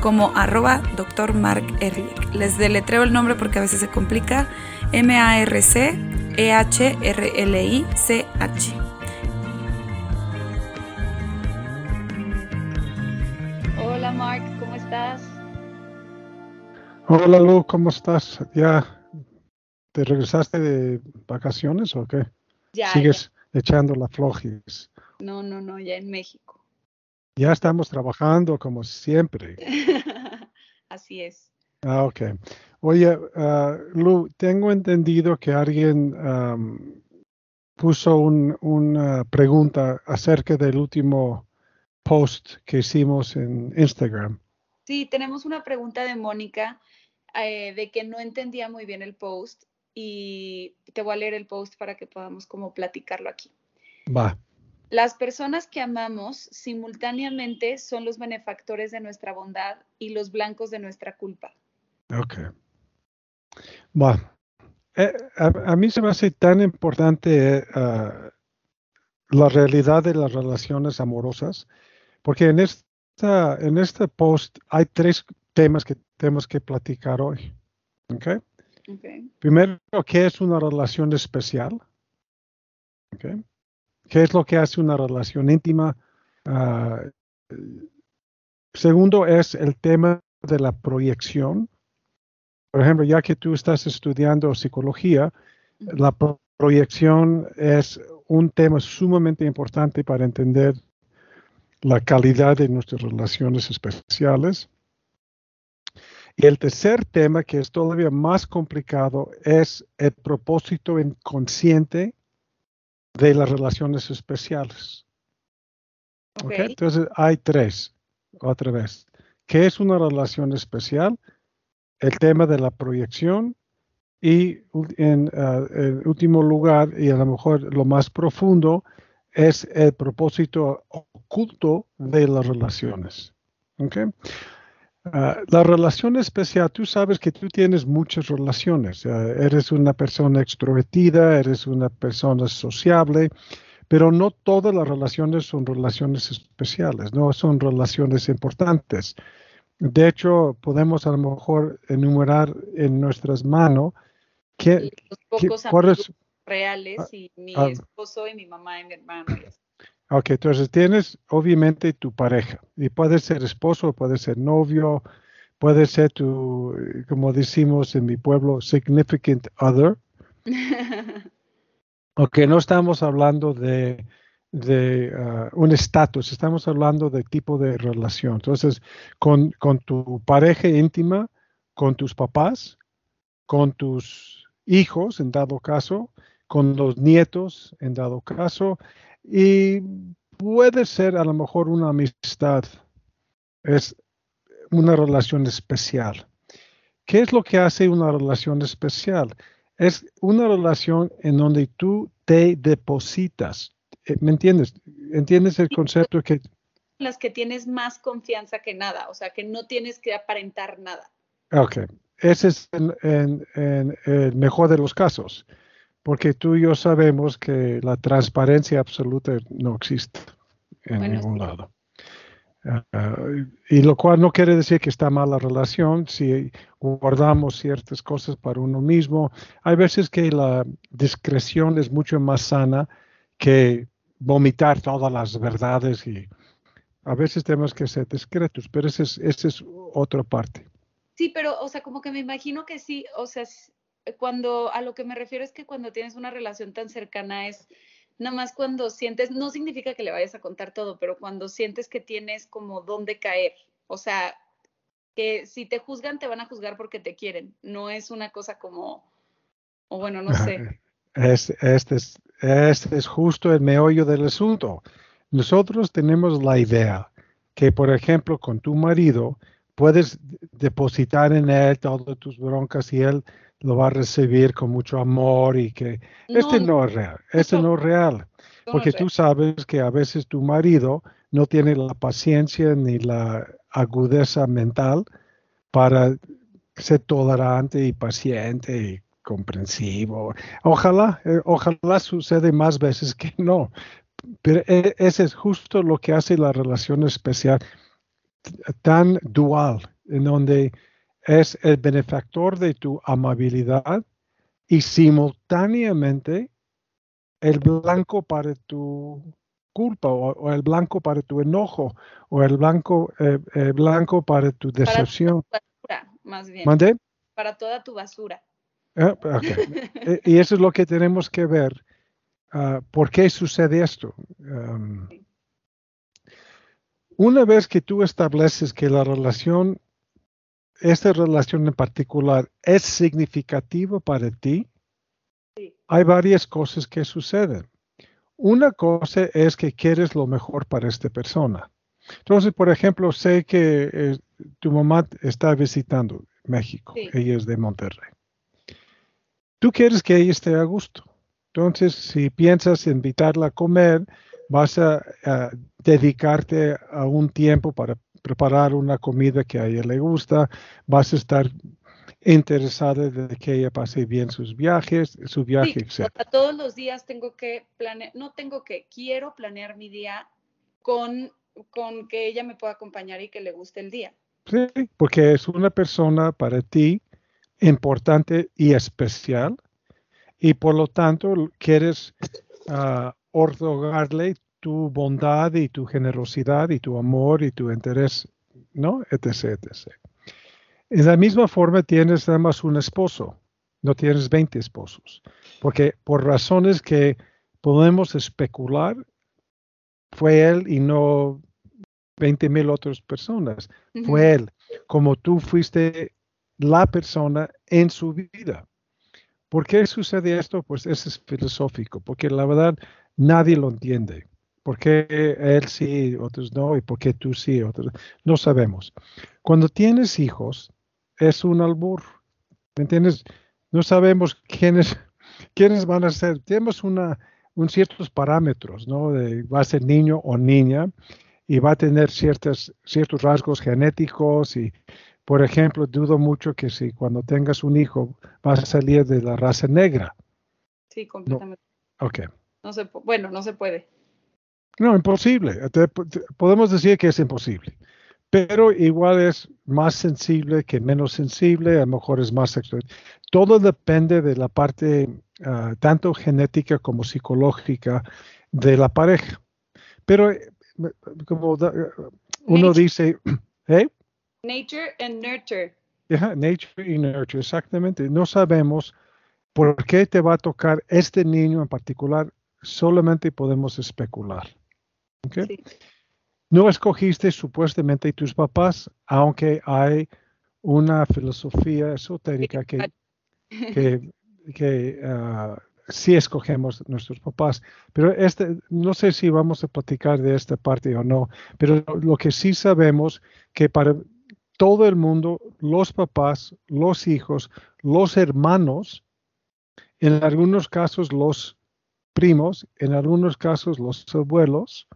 como arroba Dr. Mark Ehrlich. Les deletreo el nombre porque a veces se complica. M-A-R-C-E-H-R-L-I-C-H. Hola Mark, ¿cómo estás? Hola Lu, ¿cómo estás? ¿Ya te regresaste de vacaciones o qué? Ya. ¿Sigues echando la flojis? No, no, no, ya en México. Ya estamos trabajando como siempre. Así es. Ah, ok. Oye, uh, Lu, tengo entendido que alguien um, puso un, una pregunta acerca del último post que hicimos en Instagram. Sí, tenemos una pregunta de Mónica eh, de que no entendía muy bien el post y te voy a leer el post para que podamos como platicarlo aquí. Va. Las personas que amamos simultáneamente son los benefactores de nuestra bondad y los blancos de nuestra culpa. Ok. Bueno, eh, a, a, mí se me hace tan importante uh, la realidad de las relaciones amorosas, porque en, esta, en este post hay tres temas que tenemos que platicar hoy. Okay? Okay. Primero, ¿qué es una relación especial? Okay. ¿Qué es lo que hace una relación íntima? Uh, segundo es el tema de la proyección. Por ejemplo, ya que tú estás estudiando psicología, la pro proyección es un tema sumamente importante para entender la calidad de nuestras relaciones especiales. Y el tercer tema, que es todavía más complicado, es el propósito inconsciente de las relaciones especiales. Okay. Okay? Entonces hay tres, otra vez. ¿Qué es una relación especial? El tema de la proyección y en uh, último lugar y a lo mejor lo más profundo es el propósito oculto de las relaciones. Okay? Uh, la relación especial, tú sabes que tú tienes muchas relaciones. Uh, eres una persona extrovertida, eres una persona sociable, pero no todas las relaciones son relaciones especiales, no son relaciones importantes. De hecho, podemos a lo mejor enumerar en nuestras manos que, los pocos que, amigos reales y mi esposo y mi mamá y mi hermano. Y así. Ok, entonces tienes obviamente tu pareja y puede ser esposo, puede ser novio, puede ser tu, como decimos en mi pueblo, significant other. ok, no estamos hablando de, de uh, un estatus, estamos hablando de tipo de relación. Entonces, con, con tu pareja íntima, con tus papás, con tus hijos, en dado caso, con los nietos, en dado caso, y puede ser a lo mejor una amistad, es una relación especial. ¿Qué es lo que hace una relación especial? Es una relación en donde tú te depositas. ¿Me entiendes? ¿Entiendes el concepto que... Las que tienes más confianza que nada, o sea, que no tienes que aparentar nada. Ok, ese es en, en, en el mejor de los casos porque tú y yo sabemos que la transparencia absoluta no existe en Bueno, ningún sí. lado. Uh, y lo cual no quiere decir que está mal la relación si guardamos ciertas cosas para uno mismo. Hay veces que la discreción es mucho más sana que vomitar todas las verdades y a veces tenemos que ser discretos, pero esa es, esa es otra parte. Sí, pero, o sea, como que me imagino que sí, o sea, cuando a lo que me refiero es que cuando tienes una relación tan cercana es nada más cuando sientes, no significa que le vayas a contar todo, pero cuando sientes que tienes como dónde caer, o sea, que si te juzgan, te van a juzgar porque te quieren, no es una cosa como, o bueno, no sé. Es, este, es, este es justo el meollo del asunto. Nosotros tenemos la idea que, por ejemplo, con tu marido puedes depositar en él todas tus broncas y él lo va a recibir con mucho amor y que este no es real, este no es real. Porque tú sabes que a veces tu marido no tiene la paciencia ni la agudeza mental para ser tolerante y paciente y comprensivo. Ojalá, eh, ojalá sucede más veces que no. Pero e, ese es justo lo que hace la relación especial tan dual, en donde es el benefactor de tu amabilidad y simultáneamente el blanco para tu culpa o, el blanco para tu enojo o el blanco, eh, eh, blanco para tu decepción. Para basura, más bien. ¿Mandé? Para toda tu basura. Eh, y eso es lo que tenemos que ver. Ah, ¿Por qué sucede esto? una vez que tú estableces que la relación, esta relación en particular, es significativa para ti, hay varias cosas que suceden. Una cosa es que quieres lo mejor para esta persona. Entonces, por ejemplo, sé que eh, tu mamá está visitando México, ella es de Monterrey. Tú quieres que ella esté a gusto. Entonces, si piensas invitarla a comer, vas a, dedicarte a un tiempo para preparar una comida que a ella le gusta, vas a estar interesada de que ella pase bien sus viajes, su viaje, sí, Todos los días tengo que planear, no tengo que, quiero planear mi día con, con que ella me pueda acompañar y que le guste el día. Sí, porque es una persona para ti importante y especial y por lo tanto quieres uh, tu bondad y tu generosidad y tu amor y tu interés, ¿no? Etc, etc. En la misma forma tienes nada más un esposo, no tienes 20 esposos, porque por razones que podemos especular, fue él y no 20 mil otras personas. Fue él, como tú fuiste la persona en su vida. ¿Por qué sucede esto? Pues eso es filosófico, porque la verdad nadie lo entiende. ¿Por qué él sí, otros no? ¿Y por qué tú sí, otros no? sabemos. Cuando tienes hijos, es un albur. ¿Me entiendes? No sabemos quiénes, quiénes van a ser. Tenemos una, un ciertos parámetros, ¿no? De, va a ser niño o niña y va a tener ciertos, ciertos rasgos genéticos y, por ejemplo, dudo mucho que si cuando tengas un hijo va a salir de la raza negra. Sí, completamente. ok. No se, bueno, no se puede. No, imposible. podemos decir que es imposible pero igual es más sensible que menos sensible, a lo mejor es más sexual. Todo depende de la parte ah, tanto genética como psicológica de la pareja. Pero eh, como uno dice, ¿eh? Nature and nurture. nature y nurture, exactamente. No sabemos por qué te va a tocar este niño en particular, solamente podemos especular. ¿Okay? Sí. No escogiste supuestamente tus papás, aunque hay una filosofía esotérica que, que, ah, sí escogemos nuestros papás. Pero este, no sé si vamos a platicar de esta parte o no, pero lo que sí sabemos que para todo el mundo, los papás, los hijos, los hermanos, en algunos casos los primos, en algunos casos los abuelos,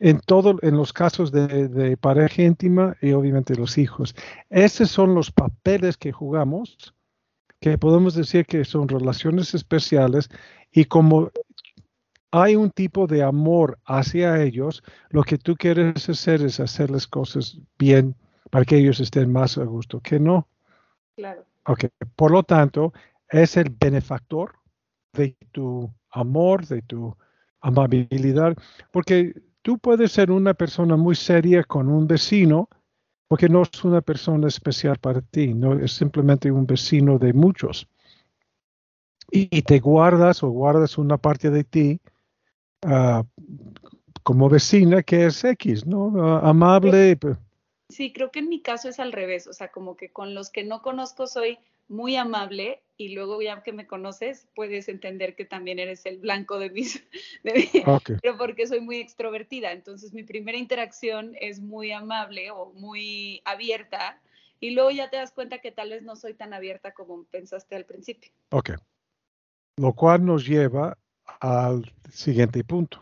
en todo, en los casos de, pareja íntima y obviamente los hijos. Esos son los papeles que jugamos, que podemos decir que son relaciones especiales y como hay un tipo de amor hacia ellos, lo que tú quieres hacer es hacerles cosas bien para que ellos estén más a gusto que no. Claro. Ok, por lo tanto, es el benefactor de tu amor, de tu amabilidad, porque tú puedes ser una persona muy seria con un vecino porque no es una persona especial para ti, no es simplemente un vecino de muchos. Y, te guardas o guardas una parte de ti ah, como vecina que es X, ¿no? Ah, amable. Sí, creo que en mi caso es al revés, o sea, como que con los que no conozco soy muy amable y luego ya que me conoces puedes entender que también eres el blanco de mis... Pero porque soy muy extrovertida, entonces mi primera interacción es muy amable o muy abierta y luego ya te das cuenta que tal vez no soy tan abierta como pensaste al principio. Ok. Lo cual nos lleva al siguiente punto,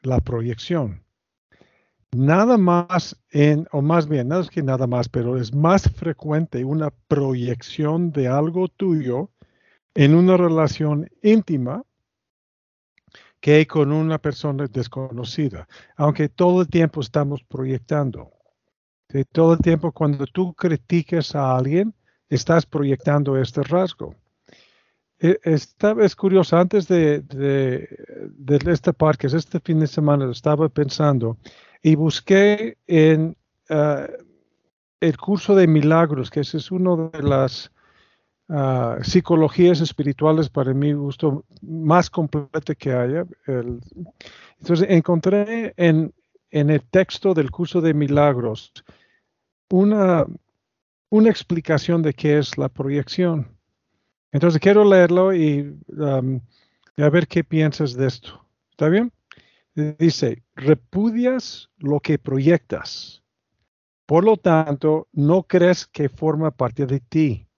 la proyección. Nada más en, o más bien, nada es que nada más, pero es más frecuente una proyección de algo tuyo en una relación íntima que con una persona desconocida, aunque todo el tiempo estamos proyectando. Todo el tiempo cuando tú criticas a alguien, estás proyectando este rasgo. E, esta es curioso, antes de, de, de este parque, este fin de semana, estaba pensando y busqué en ah, el curso de milagros, que ese es uno de las ah, psicologías espirituales para mi gusto más completa que haya. entonces encontré en, en el texto del curso de milagros una, una explicación de qué es la proyección. Entonces quiero leerlo y a ver qué piensas de esto. ¿Está bien? Dice, repudias lo que proyectas. Por lo tanto, no crees que forma parte de ti.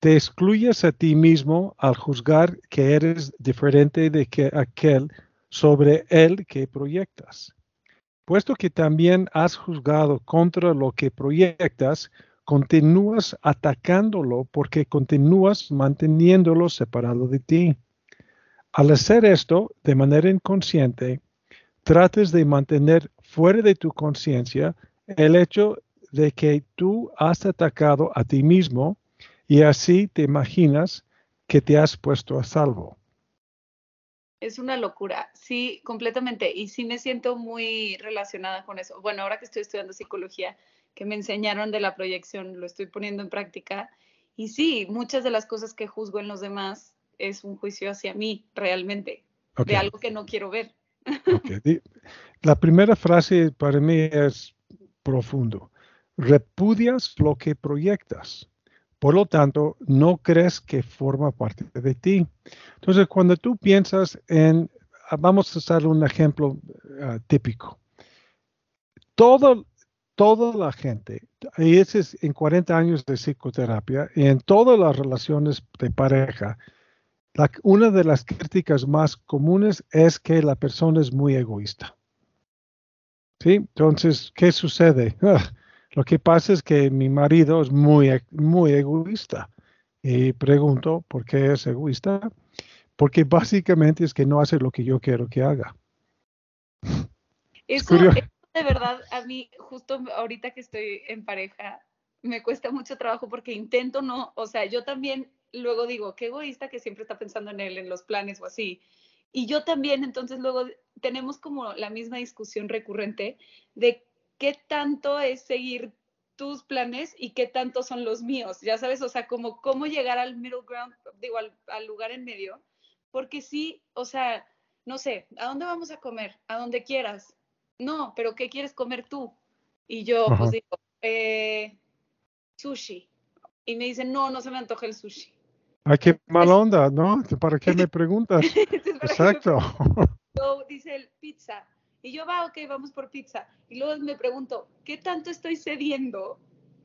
Te excluyes a ti mismo al juzgar que eres diferente de que aquel sobre el que proyectas. Puesto que también has juzgado contra lo que proyectas, continúas atacándolo porque continúas manteniéndolo separado de ti. Al hacer esto de manera inconsciente, trates de mantener fuera de tu conciencia el hecho de que tú has atacado a ti mismo y así te imaginas que te has puesto a salvo. Es una locura, sí, completamente. Y sí me siento muy relacionada con eso. Bueno, ahora que estoy estudiando psicología, que me enseñaron de la proyección, lo estoy poniendo en práctica. Y sí, muchas de las cosas que juzgo en los demás es un juicio hacia mí, realmente, de algo que no quiero ver. La primera frase para mí es profundo. Repudias lo que proyectas. Por lo tanto, no crees que forma parte de ti. Entonces, cuando tú piensas en, vamos a usar un ejemplo ah, típico. Todo, toda la gente, y ese es en 40 años de psicoterapia, y en todas las relaciones de pareja, una de las críticas más comunes es que la persona es muy egoísta. ¿Sí? Entonces, ¿qué sucede? Lo que pasa es que mi marido es muy, muy egoísta. Y pregunto, ¿por qué es egoísta? Porque básicamente es que no hace lo que yo quiero que haga. Eso, eso de verdad, a mí, justo ahorita que estoy en pareja, me cuesta mucho trabajo porque intento no, o sea, yo también luego digo, qué egoísta que siempre está pensando en él, en los planes o así. Y yo también, entonces luego tenemos como la misma discusión recurrente de qué tanto es seguir tus planes y qué tanto son los míos, ya sabes, o sea, como cómo llegar al middle ground, digo, al, lugar en medio, porque sí, o sea, no sé, ¿a dónde vamos a comer? A donde quieras. No, pero ¿qué quieres comer tú? Y yo, pues digo, eh, sushi. Y me dicen, no, no se me antoja el sushi. Ay, qué mala onda, ¿no? ¿Para qué me preguntas? Exacto. dice el pizza. Y yo, va, ok, vamos por pizza. Y luego me pregunto, ¿qué tanto estoy cediendo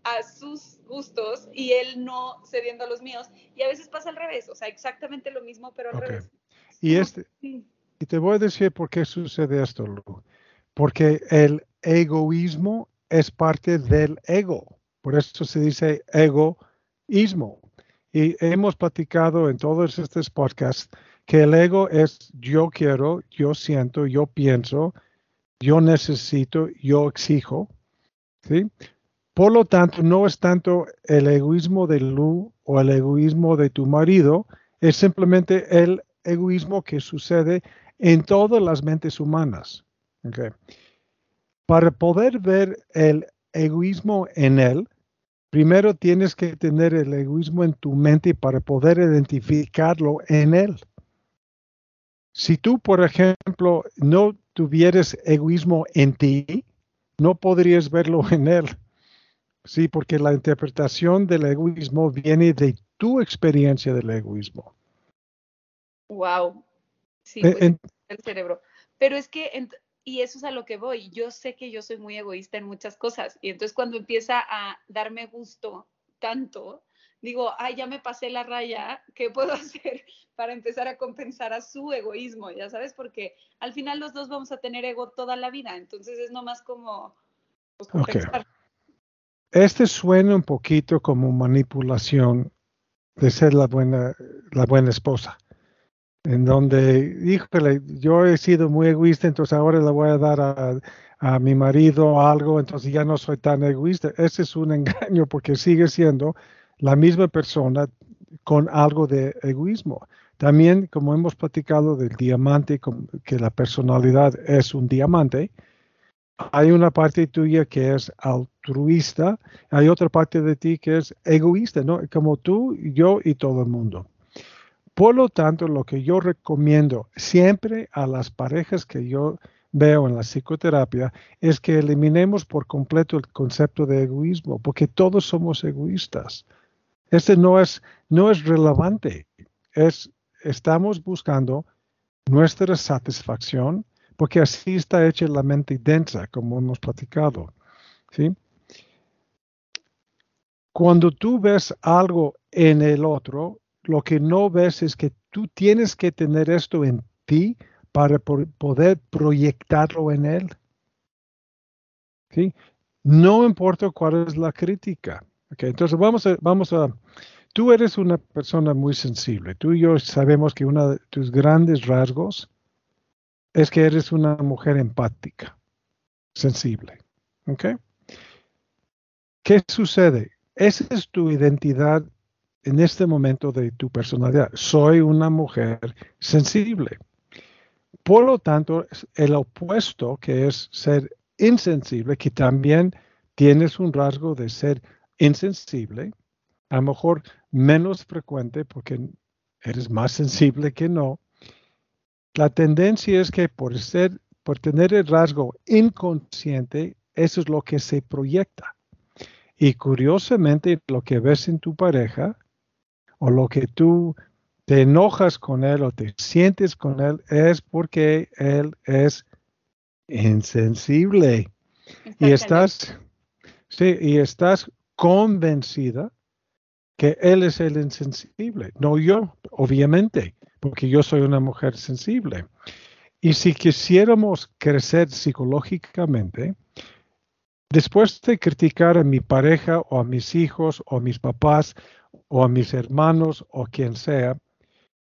a sus gustos y él no cediendo a los míos? Y a veces pasa al revés, o sea, exactamente lo mismo, pero al revés. Y, este, y te voy a decir por qué sucede esto, Lu. Porque el egoísmo es parte del ego. Por eso se dice egoísmo. Y hemos platicado en todos estos podcasts que el ego es yo quiero, yo siento, yo pienso, yo necesito, yo exijo. ¿sí? Por lo tanto, no es tanto el egoísmo de Lu o el egoísmo de tu marido, es simplemente el egoísmo que sucede en todas las mentes humanas. Para poder ver el egoísmo en él, Primero tienes que tener el egoísmo en tu mente para poder identificarlo en él. Si tú, por ejemplo, no tuvieras egoísmo en ti, no podrías verlo en él. Sí, porque la interpretación del egoísmo viene de tu experiencia del egoísmo? Wow. Sí, Eh, pues, en- el cerebro. Pero es que, y eso es a lo que voy, yo sé que yo soy muy egoísta en muchas cosas, y entonces cuando empieza a darme gusto tanto, digo, ay, ya me pasé la raya, ¿qué puedo hacer para empezar a compensar a su egoísmo? Ya sabes, porque al final los dos vamos a tener ego toda la vida, entonces es nomás como pues. Este suena un poquito como manipulación de ser la buena, la buena esposa. En donde, híjole, yo he sido muy egoísta, entonces ahora le voy a dar a, a mi marido algo, entonces ya no soy tan egoísta. Ese es un engaño porque sigue siendo la misma persona con algo de egoísmo. También, como hemos platicado del diamante, que la personalidad es un diamante, hay una parte tuya que es altruista, hay otra parte de ti que es egoísta, ¿no? Como tú, yo y todo el mundo. Por lo tanto, lo que yo recomiendo siempre a las parejas que yo veo en la psicoterapia es que eliminemos por completo el concepto de egoísmo, porque todos somos egoístas. Este no es, no es relevante. Es, estamos buscando nuestra satisfacción, porque así está hecha la mente densa, como hemos platicado. ¿sí? Cuando tú ves algo en el otro, lo que no ves es que tú tienes que tener esto en ti para poder proyectarlo en él. ¿sí? No importa cuál es la crítica. ¿ok? Entonces vamos a, vamos a, tú eres una persona muy sensible. Tú y yo sabemos que uno de tus grandes rasgos es que eres una mujer empática, sensible. ¿Qué sucede? Esa es tu identidad en este momento de tu personalidad. Soy una mujer sensible. Por lo tanto, el opuesto, que es ser insensible, que también tienes un rasgo de ser insensible, a lo mejor menos frecuente porque eres más sensible que no. La tendencia es que por ser, por tener el rasgo inconsciente, eso es lo que se proyecta. Y curiosamente, lo que ves en tu pareja o lo que tú te enojas con él o te sientes con él es porque él es insensible y estás sí, y estás convencida que él es el insensible, no yo, obviamente, porque yo soy una mujer sensible. Y si quisiéramos crecer psicológicamente, después de criticar a mi pareja o a mis hijos o a mis papás o a mis hermanos o quien sea,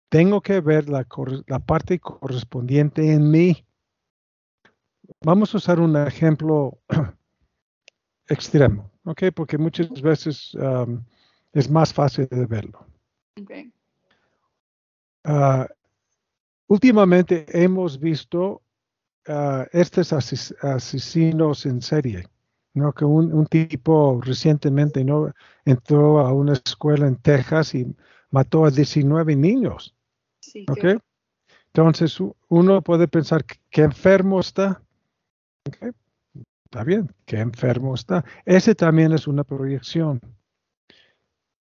tengo que ver la, la parte correspondiente en mí. Vamos a usar un ejemplo extremo, ¿ok? Porque muchas veces um, es más fácil de verlo. Ah, últimamente hemos visto ah, estos ases- asesinos en serie, ¿no? Que un, un tipo recientemente no entró a una escuela en Texas y mató a 19 niños, Sí, ¿ok? qué- Entonces uno puede pensar que enfermo está. Está bien, que enfermo está. Ese también es una proyección.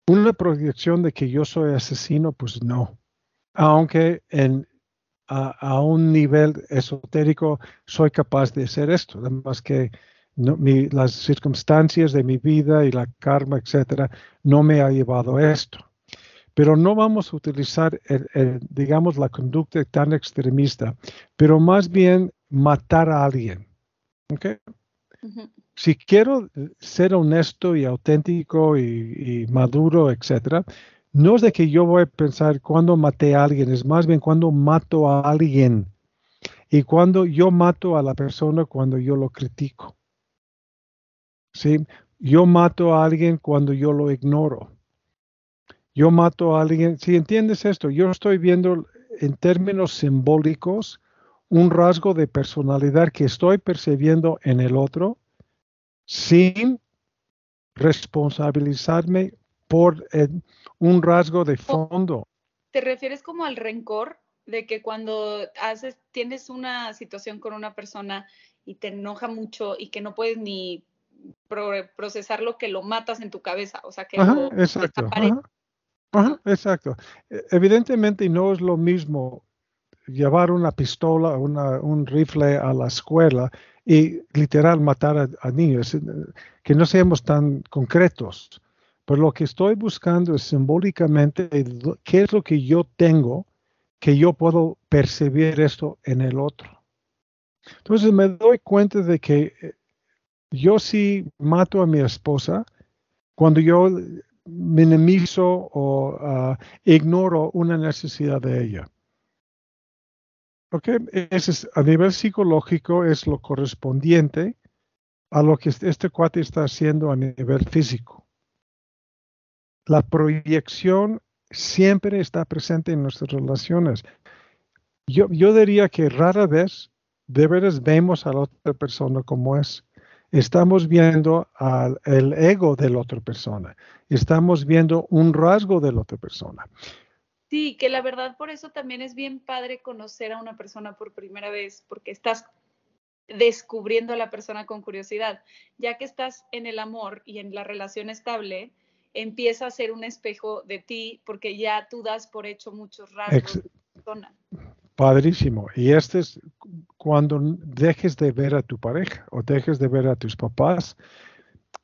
Una proyección de que yo soy asesino, pues no. Aunque en, a, a un nivel esotérico soy capaz de hacer esto, además que no- mi- las circunstancias de mi vida y la karma, etcétera, no me ha llevado a esto. Pero no vamos a utilizar, el- el, digamos, la conducta tan extremista, pero más bien matar a alguien. ¿ok? Ujú. si quiero ser honesto y auténtico y, y maduro, etcétera, no es de que yo voy a pensar cuando maté a alguien, es más bien cuando mato a alguien y cuando yo mato a la persona cuando yo lo critico. ¿Sí? Yo mato a alguien cuando yo lo ignoro. Yo mato a alguien, si entiendes esto, yo estoy viendo en términos simbólicos un rasgo de personalidad que estoy percibiendo en el otro sin responsabilizarme por el- un rasgo de fondo. ¿Te refieres como al rencor de que cuando haces, tienes una situación con una persona y te enoja mucho y que no puedes ni procesar lo que lo matas en tu cabeza? O sea, que Ajá, lo exacto. ajá. exacto. E, evidentemente no es lo mismo llevar una pistola, una, un rifle a la escuela y literal matar a, niños, eh, que no seamos tan concretos. Pero lo que estoy buscando es simbólicamente qué es lo que yo tengo que yo puedo percibir esto en el otro. Entonces me doy cuenta de que eh, yo sí mato a mi esposa cuando yo minimizo o ah, ignoro una necesidad de ella. Okay. es, a nivel psicológico es lo correspondiente a lo que este cuate está haciendo a nivel físico. La proyección siempre está presente en nuestras relaciones. Yo, yo diría que rara vez de veras vemos a la otra persona como es. Estamos viendo al, el ego de la otra persona. Estamos viendo un rasgo de la otra persona. Sí, que la verdad por eso también es bien padre conocer a una persona por primera vez, porque estás descubriendo a la persona con curiosidad. Ya que estás en el amor y en la relación estable, empieza a ser un espejo de ti, porque ya tú das por hecho muchos rasgos de la persona. Padrísimo. Y este es cuando dejes de ver a tu pareja o dejes de ver a tus papás.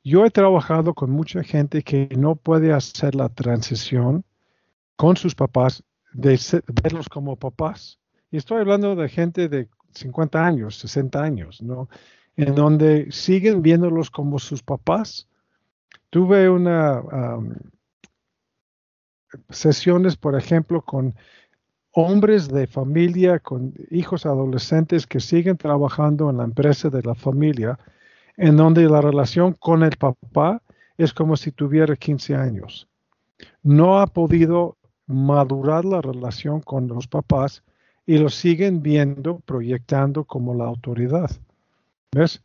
Yo he trabajado con mucha gente que no puede hacer la transición con sus papás, de verlos como papás. Y estoy hablando de gente de 50 años, 60 años, ¿no? En donde siguen viéndolos como sus papás. Tuve una sesiones, por ejemplo, con hombres de familia, con hijos adolescentes que siguen trabajando en la empresa de la familia, en donde la relación con el papá es como si tuviera 15 años. No ha podido madurar la relación con los papás y lo siguen viendo, proyectando como la autoridad. ¿Ves?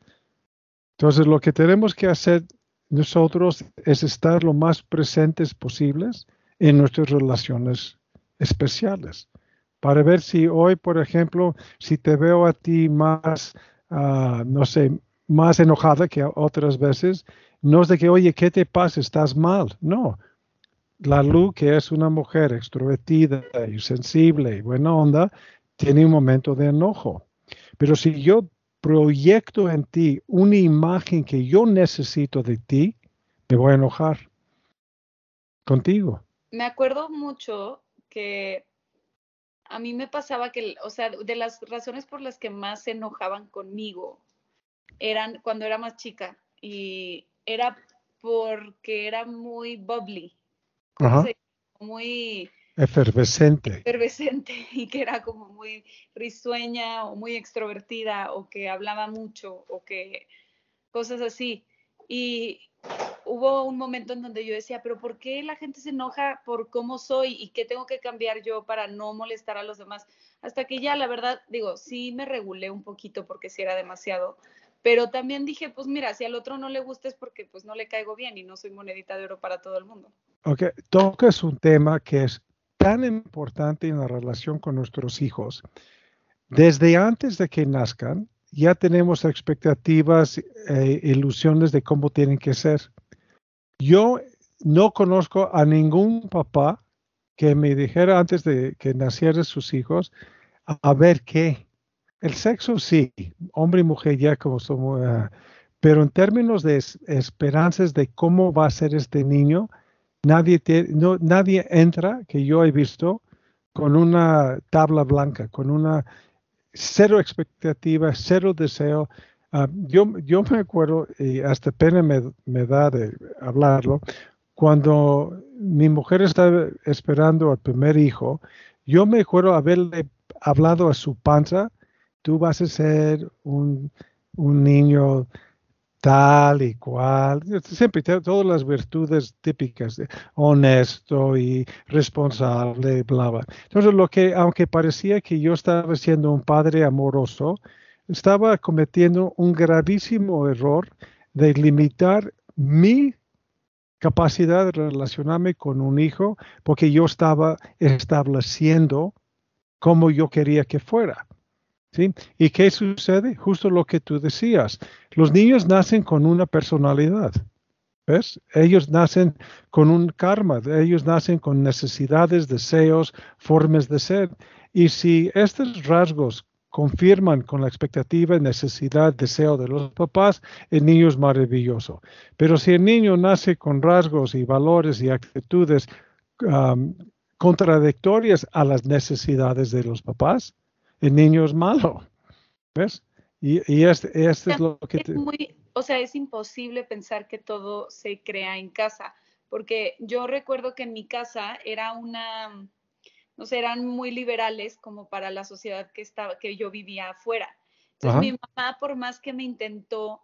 Entonces lo que tenemos que hacer nosotros es estar lo más presentes posibles en nuestras relaciones especiales. Para ver si hoy, por ejemplo, si te veo a ti más, ah, no sé, más enojada que otras veces, no es de que, oye, ¿qué te pasa? Estás mal. No, la luz, que es una mujer extrovertida y sensible y buena onda, tiene un momento de enojo. Pero si yo proyecto en ti una imagen que yo necesito de ti, me voy a enojar contigo. Me acuerdo mucho que a mí me pasaba que, o sea, de las razones por las que más se enojaban conmigo eran cuando era más chica y era porque era muy bubbly muy efervescente. Efervescente y que era como muy risueña o muy extrovertida o que hablaba mucho o que cosas así. Y hubo un momento en donde yo decía, pero ¿por qué la gente se enoja por cómo soy y qué tengo que cambiar yo para no molestar a los demás? Hasta que ya, la verdad, digo, sí me regulé un poquito porque sí era demasiado, pero también dije, pues mira, si al otro no le gusta es porque pues no le caigo bien y no soy monedita de oro para todo el mundo. Ok, tocas un tema que es tan importante en la relación con nuestros hijos. Desde antes de que nazcan, ya tenemos expectativas e ilusiones de cómo tienen que ser. Yo no conozco a ningún papá que me dijera antes de que nacieran sus hijos, a ver qué, el sexo sí, hombre y mujer ya como somos, ah, pero en términos de esperanzas de cómo va a ser este niño, nadie, no, nadie entra que yo he visto con una tabla blanca, con una cero expectativa, cero deseo. Ah, yo, yo me acuerdo, y hasta pena me, me da de hablarlo, cuando mi mujer estaba esperando al primer hijo, yo me acuerdo haberle hablado a su panza tú vas a ser un, niño tal y cual, siempre todas las virtudes típicas, honesto y responsable, bla, bla. Entonces, lo que, aunque parecía que yo estaba siendo un padre amoroso, estaba cometiendo un gravísimo error de limitar mi capacidad de relacionarme con un hijo porque yo estaba estableciendo cómo yo quería que fuera. ¿Y qué sucede? Justo lo que tú decías. Los niños nacen con una personalidad. ¿Ves? Ellos nacen con un karma, ellos nacen con necesidades, deseos, formas de ser. Y si estos rasgos confirman con la expectativa, necesidad, deseo de los papás, el niño es maravilloso. Pero si el niño nace con rasgos y valores y actitudes contradictorias a las necesidades de los papás, el niño es malo. ¿Ves? Y, y este, este es lo que... Te o sea, es imposible pensar que todo se crea en casa, porque yo recuerdo que en mi casa era una, no sé, eran muy liberales como para la sociedad que estaba, que yo vivía afuera. Entonces mi mamá, por más que me intentó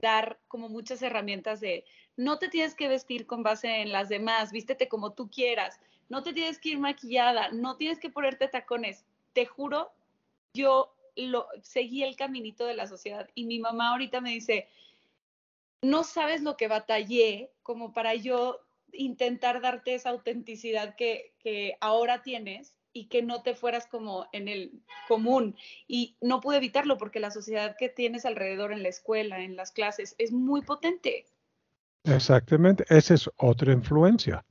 dar como muchas herramientas de no te tienes que vestir con base en las demás, vístete como tú quieras, no te tienes que ir maquillada, no tienes que ponerte tacones. Te juro, yo lo seguí el caminito de la sociedad y mi mamá ahorita me dice, no sabes lo que batallé como para yo intentar darte esa autenticidad que, ahora tienes y que no te fueras como en el común. Y no pude evitarlo porque la sociedad que tienes alrededor en la escuela, en las clases, es muy potente. Exactamente, esa es otra influencia.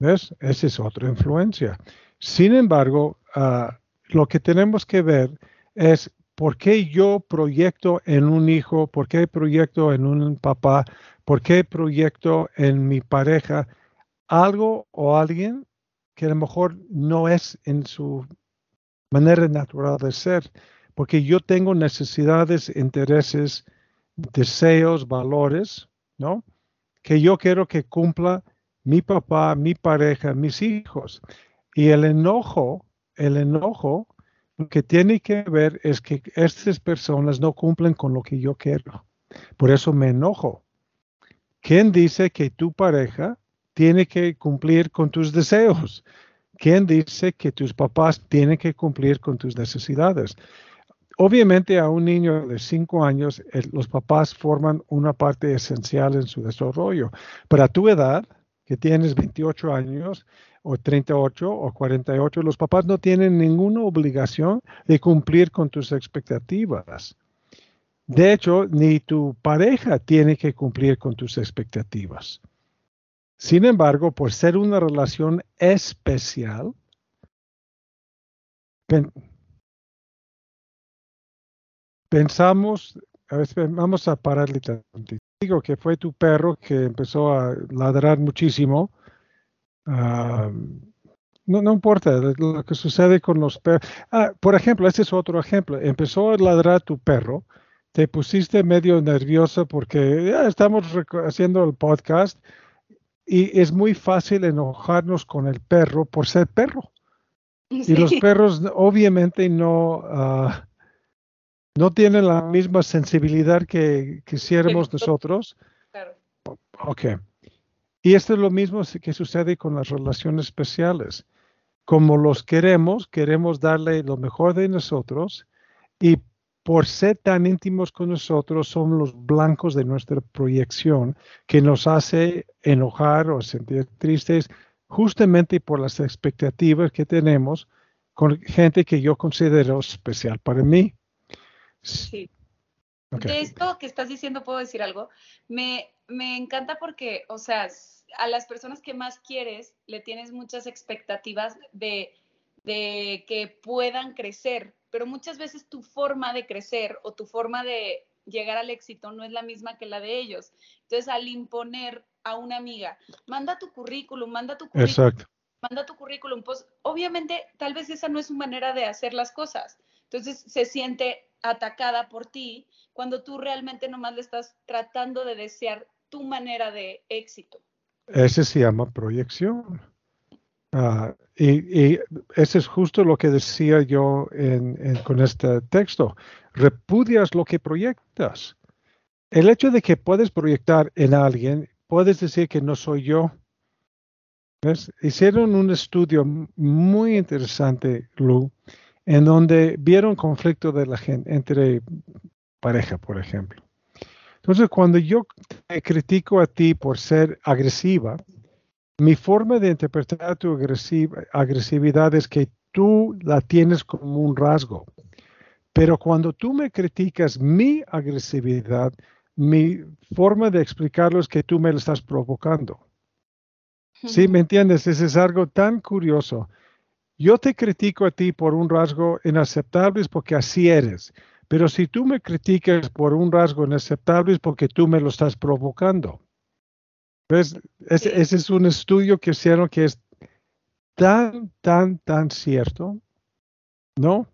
¿Ves? Esa es otra influencia. Sin embargo, ah, lo que tenemos que ver es ¿por qué yo proyecto en un hijo? ¿Por qué proyecto en un papá? ¿Por qué proyecto en mi pareja algo o alguien que a lo mejor no es en su manera natural de ser? Porque yo tengo necesidades, intereses, deseos, valores, ¿no? Que yo quiero que cumpla mi papá, mi pareja, mis hijos. Y el enojo, el enojo lo que tiene que ver es que estas personas no cumplen con lo que yo quiero. Por eso me enojo. ¿Quién dice que tu pareja tiene que cumplir con tus deseos? ¿Quién dice que tus papás tienen que cumplir con tus necesidades? Obviamente a un niño de 5 años los papás forman una parte esencial en su desarrollo, pero a tu edad, que tienes 28 años, o 38 o 48, los papás no tienen ninguna obligación de cumplir con tus expectativas. De hecho, ni tu pareja tiene que cumplir con tus expectativas. Sin embargo, por ser una relación especial, pensamos, a veces vamos a pararle Digo que fue tu perro que empezó a ladrar muchísimo Ah, no, no importa lo que sucede con los perros. Ah, por ejemplo, este es otro ejemplo. Empezó a ladrar tu perro, te pusiste medio nervioso porque ya estamos haciendo el podcast y es muy fácil enojarnos con el perro por ser perro. Y los perros obviamente no, ah, no tienen la misma sensibilidad que quisiéramos nosotros. Claro. Ok. Y esto es lo mismo que sucede con las relaciones especiales. Como los queremos, queremos darle lo mejor de nosotros y por ser tan íntimos con nosotros son los blancos de nuestra proyección que nos hace enojar o sentir tristes justamente por las expectativas que tenemos con gente que yo considero especial para mí. Sí. De esto que estás diciendo, ¿puedo decir algo? Me, me encanta porque, o sea, a las personas que más quieres le tienes muchas expectativas de, que puedan crecer, pero muchas veces tu forma de crecer o tu forma de llegar al éxito no es la misma que la de ellos. Entonces, al imponer a una amiga, manda tu currículum, manda tu currículum, manda tu currículum, pues obviamente tal vez esa no es su manera de hacer las cosas. Entonces, se siente atacada por ti cuando tú realmente nomás le estás tratando de desear tu manera de éxito. Ese se llama proyección. Ah, y, ese es justo lo que decía yo con este texto. Repudias lo que proyectas. El hecho de que puedes proyectar en alguien, puedes decir que no soy yo. Hicieron un estudio muy interesante, Lu, en donde vieron conflicto de la gente entre pareja, por ejemplo. Entonces, cuando yo te critico a ti por ser agresiva, mi forma de interpretar tu agresividad es que tú la tienes como un rasgo. Pero cuando tú me criticas mi agresividad, mi forma de explicarlo es que tú me lo estás provocando. ¿Sí me entiendes? Ese es algo tan curioso. Yo te critico a ti por un rasgo inaceptable porque así eres. Pero si tú me criticas por un rasgo inaceptable es porque tú me lo estás provocando. ¿Ves? Ese, es un estudio que hicieron que es tan, tan, tan cierto. ¿No?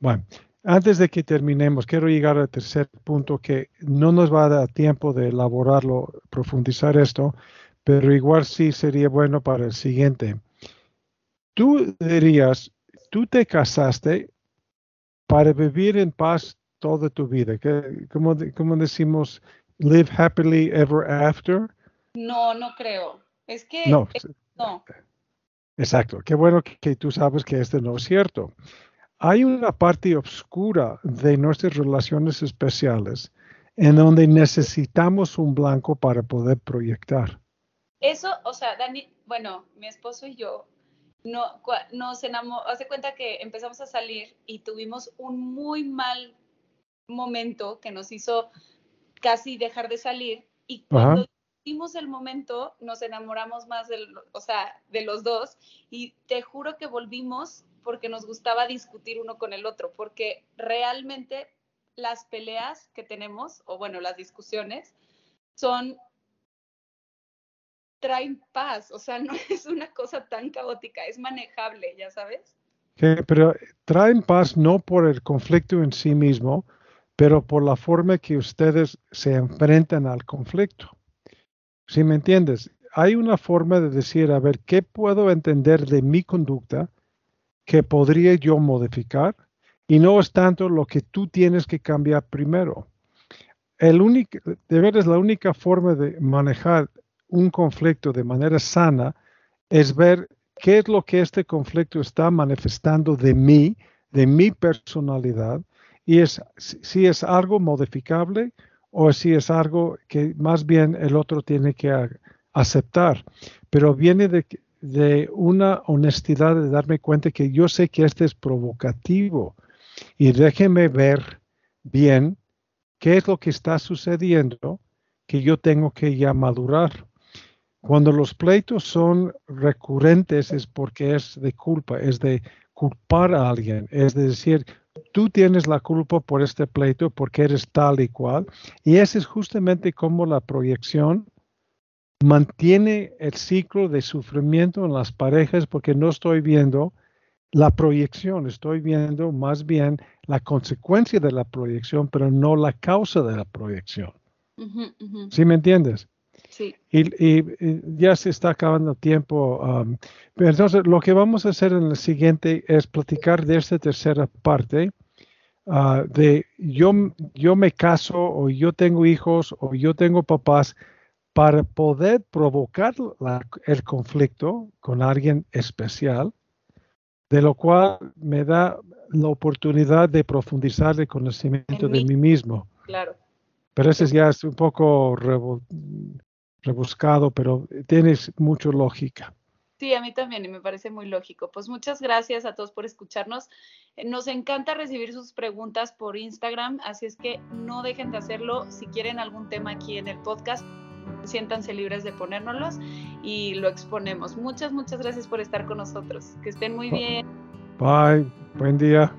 Bueno, antes de que terminemos, quiero llegar al tercer punto que no nos va a dar tiempo de elaborarlo, profundizar esto, pero igual sí sería bueno para el siguiente. Tú dirías, tú te casaste para vivir en paz toda tu vida. ¿Cómo, cómo decimos, live happily ever after? No, no creo. Es que no. no. Exacto. Qué bueno que, tú sabes que esto no es cierto. Hay una parte oscura de nuestras relaciones especiales en donde necesitamos un blanco para poder proyectar. Eso, o sea, Dani, bueno, mi esposo y yo no, nos enamoramos, hace cuenta que empezamos a salir y tuvimos un muy mal momento que nos hizo casi dejar de salir y cuando tuvimos el momento nos enamoramos más del, o sea, de los dos y te juro que volvimos porque nos gustaba discutir uno con el otro, porque realmente las peleas que tenemos, o bueno, las discusiones, son traen paz, o sea, no es una cosa tan caótica, es manejable, ya sabes. pero traen paz no por el conflicto en sí mismo, pero por la forma que ustedes se enfrentan al conflicto. ¿Sí me entiendes? Hay una forma de decir, a ver, ¿qué puedo entender de mi conducta que podría yo modificar? Y no es tanto lo que tú tienes que cambiar primero. El único, de ver, es la única forma de manejar un conflicto de manera sana es ver qué es lo que este conflicto está manifestando de mí, de mi personalidad, y es si es algo modificable o si es algo que más bien el otro tiene que aceptar. Pero viene de, de una honestidad de darme cuenta que yo sé que este es provocativo y déjeme ver bien qué es lo que está sucediendo que yo tengo que ya madurar. Cuando los pleitos son recurrentes es porque es de culpa, es de culpar a alguien, es decir, tú tienes la culpa por este pleito porque eres tal y cual. Y ese es justamente como la proyección mantiene el ciclo de sufrimiento en las parejas porque no estoy viendo la proyección, estoy viendo más bien la consecuencia de la proyección, pero no la causa de la proyección. ¿Sí me entiendes? Sí. Y, ya se está acabando el tiempo. Um, entonces, lo que vamos a hacer en el siguiente es platicar de esta tercera parte. Uh, de yo, yo me caso o yo tengo hijos o yo tengo papás para poder provocar el conflicto con alguien especial, de lo cual me da la oportunidad de profundizar el conocimiento de mí mismo. Claro. Pero ese ya es un poco rebuscado, pero tienes mucha lógica. Sí, a mí también y me parece muy lógico. Pues muchas gracias a todos por escucharnos. Eh, nos encanta recibir sus preguntas por Instagram, así es que no dejen de hacerlo. Si quieren algún tema aquí en el podcast, siéntanse libres de ponérnoslos y lo exponemos. Muchas, muchas gracias por estar con nosotros. Que estén muy bien. Bye. Buen día.